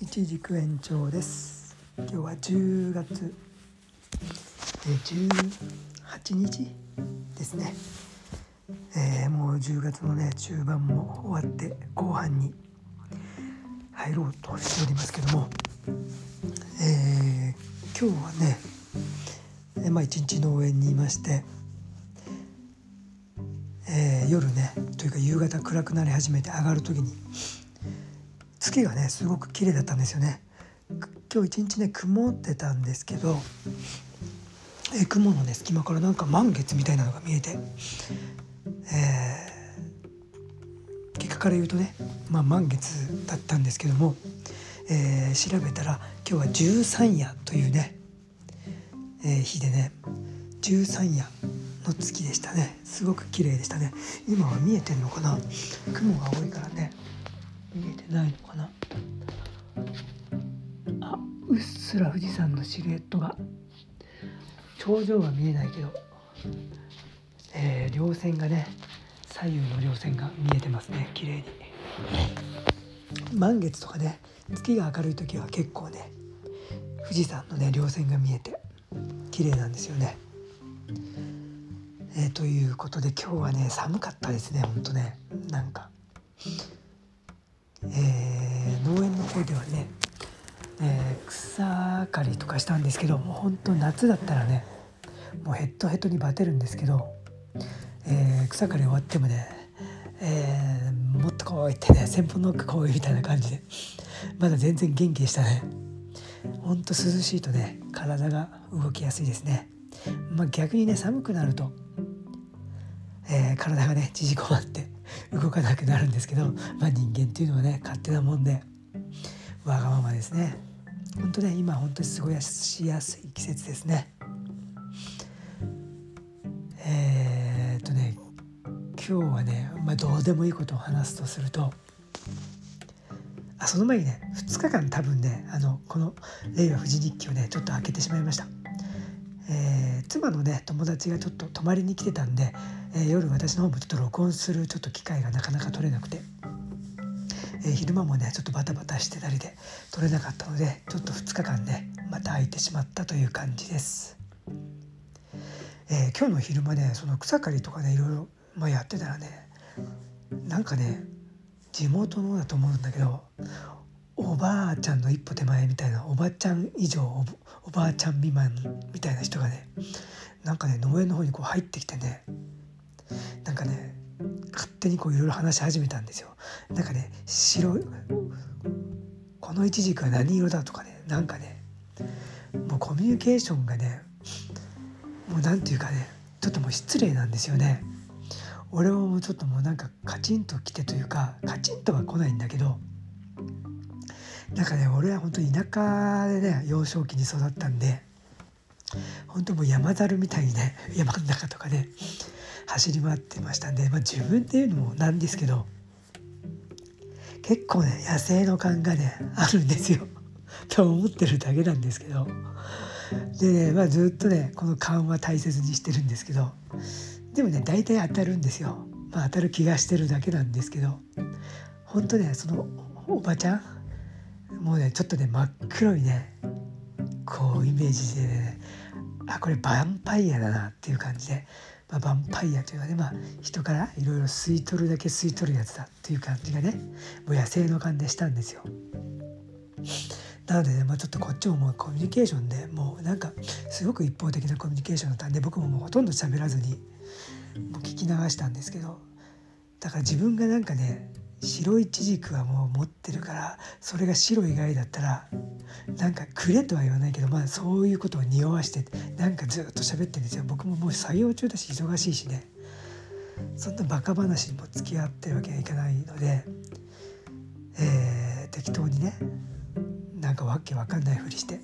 一軸延長です。今日は10月18日ですね、えー、もう10月のね中盤も終わって後半に入ろうとしておりますけども、えー、今日はね、えまあ、一日農園にいましてえー、夜ねというか夕方暗くなり始めて上がる時に月がねすごく綺麗だったんですよね。今日一日ね曇ってたんですけど、え、雲のね隙間からなんか満月みたいなのが見えて、えー、結果から言うとね、まあ、満月だったんですけども、えー、調べたら今日は十三夜というね、えー、日でね十三夜の月でしたね。すごく綺麗でしたね。今は見えてんのかな？雲が多いからね。見えてないのかな？あうっすら富士山のシルエットが。頂上は見えないけど、えー、稜線がね左右の稜線が見えてますね。綺麗に。満月とかね月が明るい時は結構ね富士山のね稜線が見えて綺麗なんですよね。えー、ということで今日はね寒かったですねほんとね。なんか、ではね、えー、草刈りとかしたんですけどもうほんと夏だったらねもうヘッドヘッドにバテるんですけど、えー、草刈り終わってもね、えー、もっとこういってね先方の奥こういみたいな感じでまだ全然元気でしたね。ほんと涼しいとね体が動きやすいですね。まあ逆にね寒くなるとえー、体がね縮こまって動かなくなるんですけど、まあ、人間っていうのはね勝手なもんで。わがままですね。本当ね今本当に過ごしやすい季節ですね。えー、っとね今日はね、まあ、どうでもいいことを話すとするとあその前にね2日間多分ねあのこの「令和富士日記」をねちょっと開けてしまいました。えー、妻のね友達がちょっと泊まりに来てたんでえー、夜私の方もちょっと録音するちょっと機会がなかなか取れなくて、えー、昼間もねちょっとバタバタしてたりで取れなかったのでちょっと2日間ねまた空いてしまったという感じです。えー、今日の昼間ねその草刈りとかねいろいろ、まあ、やってたらねなんかね地元のだと思うんだけどおばあちゃんの一歩手前みたいなおばちゃん以上おばあちゃん未満みたいな人がねなんかね農園の方にこう入ってきてねなんかね勝手にこういろいろ話し始めたんですよ。なんかね白いこのイチジクは何色だとかねなんかねもうコミュニケーションがねもう何て言うかねちょっともう失礼なんですよね。俺はもうちょっともうなんかカチンと来てというかカチンとは来ないんだけどなんかね俺は本当に田舎でね幼少期に育ったんで本当もう山猿みたいにね山の中とかで、ね、走り回ってましたんで、まあ、自分っていうのもなんですけど結構ね野生の感がねあるんですよ。と思ってるだけなんですけど。でね、まあ、ずっとねこの勘は大切にしてるんですけどでもね大体当たるんですよ、まあ、当たる気がしてるだけなんですけど。本当ねそのおばちゃんもうねちょっとね真っ黒いねこうイメージでねあこれヴァンパイアだなっていう感じでまあ、ヴァンパイアというかね、まあ、人からいろいろ吸い取るだけ吸い取るやつだっていう感じがねもう野生の感じしたんですよ。なのでね、まあ、ちょっとこっちももうコミュニケーションでもうなんかすごく一方的なコミュニケーションだったんで僕ももうほとんど喋らずにもう聞き流したんですけどだから自分がなんかね白いちじくはもう持ってるからそれが白以外だったらなんかくれとは言わないけどまあそういうことを匂わしてなんかずっと喋ってるんですよ。僕ももう作業中だし忙しいしね。そんなバカ話にも付き合ってるわけにはいかないので、えー、適当にねなんかわけわかんないふりして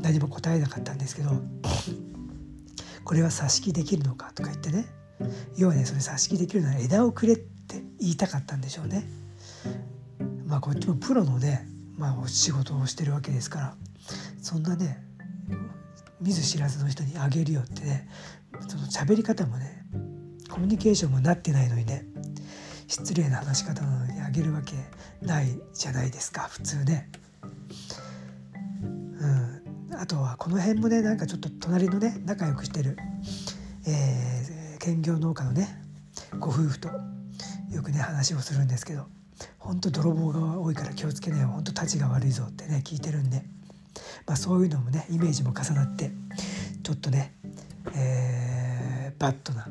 何も答えなかったんですけどこれは挿し木できるのかとか言ってね要はねそれ挿し木できるなら枝をくれって言いたかったんでしょうね。まあこっちもプロのね、まあ、お仕事をしてるわけですからそんなね見ず知らずの人にあげるよってねその喋り方もねコミュニケーションもなってないのにね失礼な話し方なのにあげるわけないじゃないですか普通ね。うんあとはこの辺もねなんかちょっと隣のね仲良くしてる、えー、兼業農家のねご夫婦とよくね話をするんですけど本当泥棒が多いから気をつけないよ本当たちが悪いぞってね聞いてるんで、まあ、そういうのもねイメージも重なってちょっとね、えー、バッドな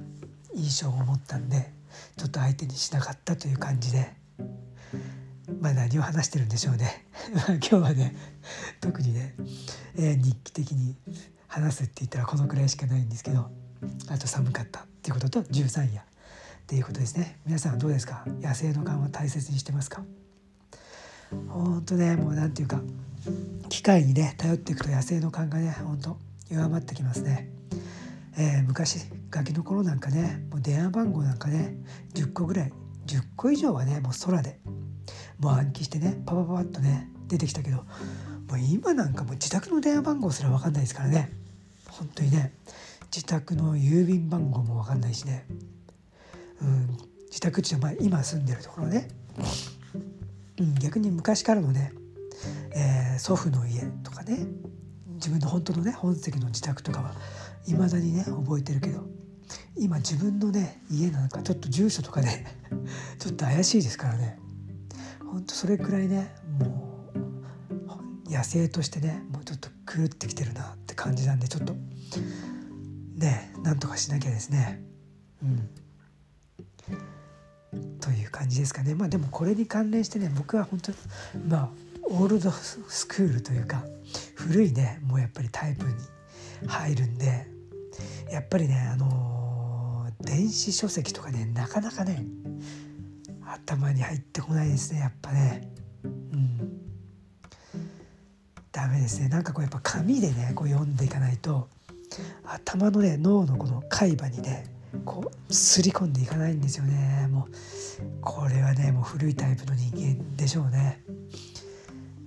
印象を持ったんでちょっと相手にしなかったという感じでまあ何を話してるんでしょうね。今日はね特にね、えー、日記的に話すって言ったらこのくらいしかないんですけどあと寒かった。っていうことと13夜っていうことですね。皆さんどうですか？野生の勘は大切にしてますか？本当ねもう何て言うか機械にね頼っていくと野生の勘がね本当弱まってきますね、えー、昔ガキの頃なんかねもう電話番号なんかね10個ぐらい10個以上はねもう空でもう暗記してねパパパッとね出てきたけどもう今なんかもう自宅の電話番号すら分かんないですからね。本当にね。自宅の郵便番号も分かんないしね。うん、自宅地の前今住んでるところね、うん、逆に昔からのね、えー、祖父の家とかね。自分の本当のね本籍の自宅とかはいまだにね覚えてるけど今自分のね家なんかちょっと住所とかね ちょっと怪しいですからね。ほんとそれくらいねもう野生としてねもうちょっと狂ってきてるなって感じなんでちょっとねなんとかしなきゃですね。うん。という感じですかね。まあでもこれに関連してね僕は本当まあオールドスクールというか古いねもうやっぱりタイプに入るんでやっぱりねあのー、電子書籍とかねなかなかね頭に入ってこないですねやっぱね。うん。ダメですね。なんかこうやっぱ紙でねこう読んでいかないと頭のね脳のこの海馬にねこうすり込んでいかないんですよね。もうこれはねもう古いタイプの人間でしょうね。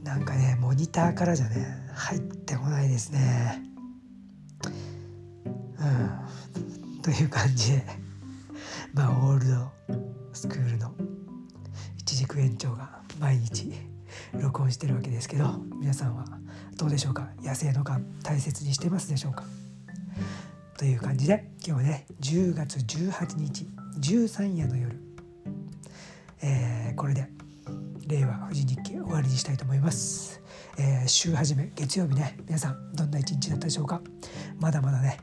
なんかねモニターからじゃね入ってこないですね。うん。という感じでまあオールドスクールの一軸園長が毎日録音してるわけですけど皆さんはどうでしょうか？野生の勘大切にしてますでしょうか？という感じで今日はね10月18日13夜の夜、えー、これで令和富士日記終わりにしたいと思います、えー、週始め月曜日ね皆さんどんな一日だったでしょうか？まだまだね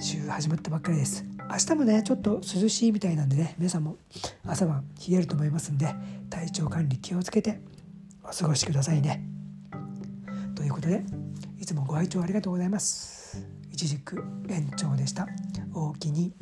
週始まったばっかりです。明日もねちょっと涼しいみたいなんでね皆さんも朝晩冷えると思いますんで体調管理気をつけてお過ごしくださいね。ということでいつもご愛聴ありがとうございます。一軸延長でした。大きに。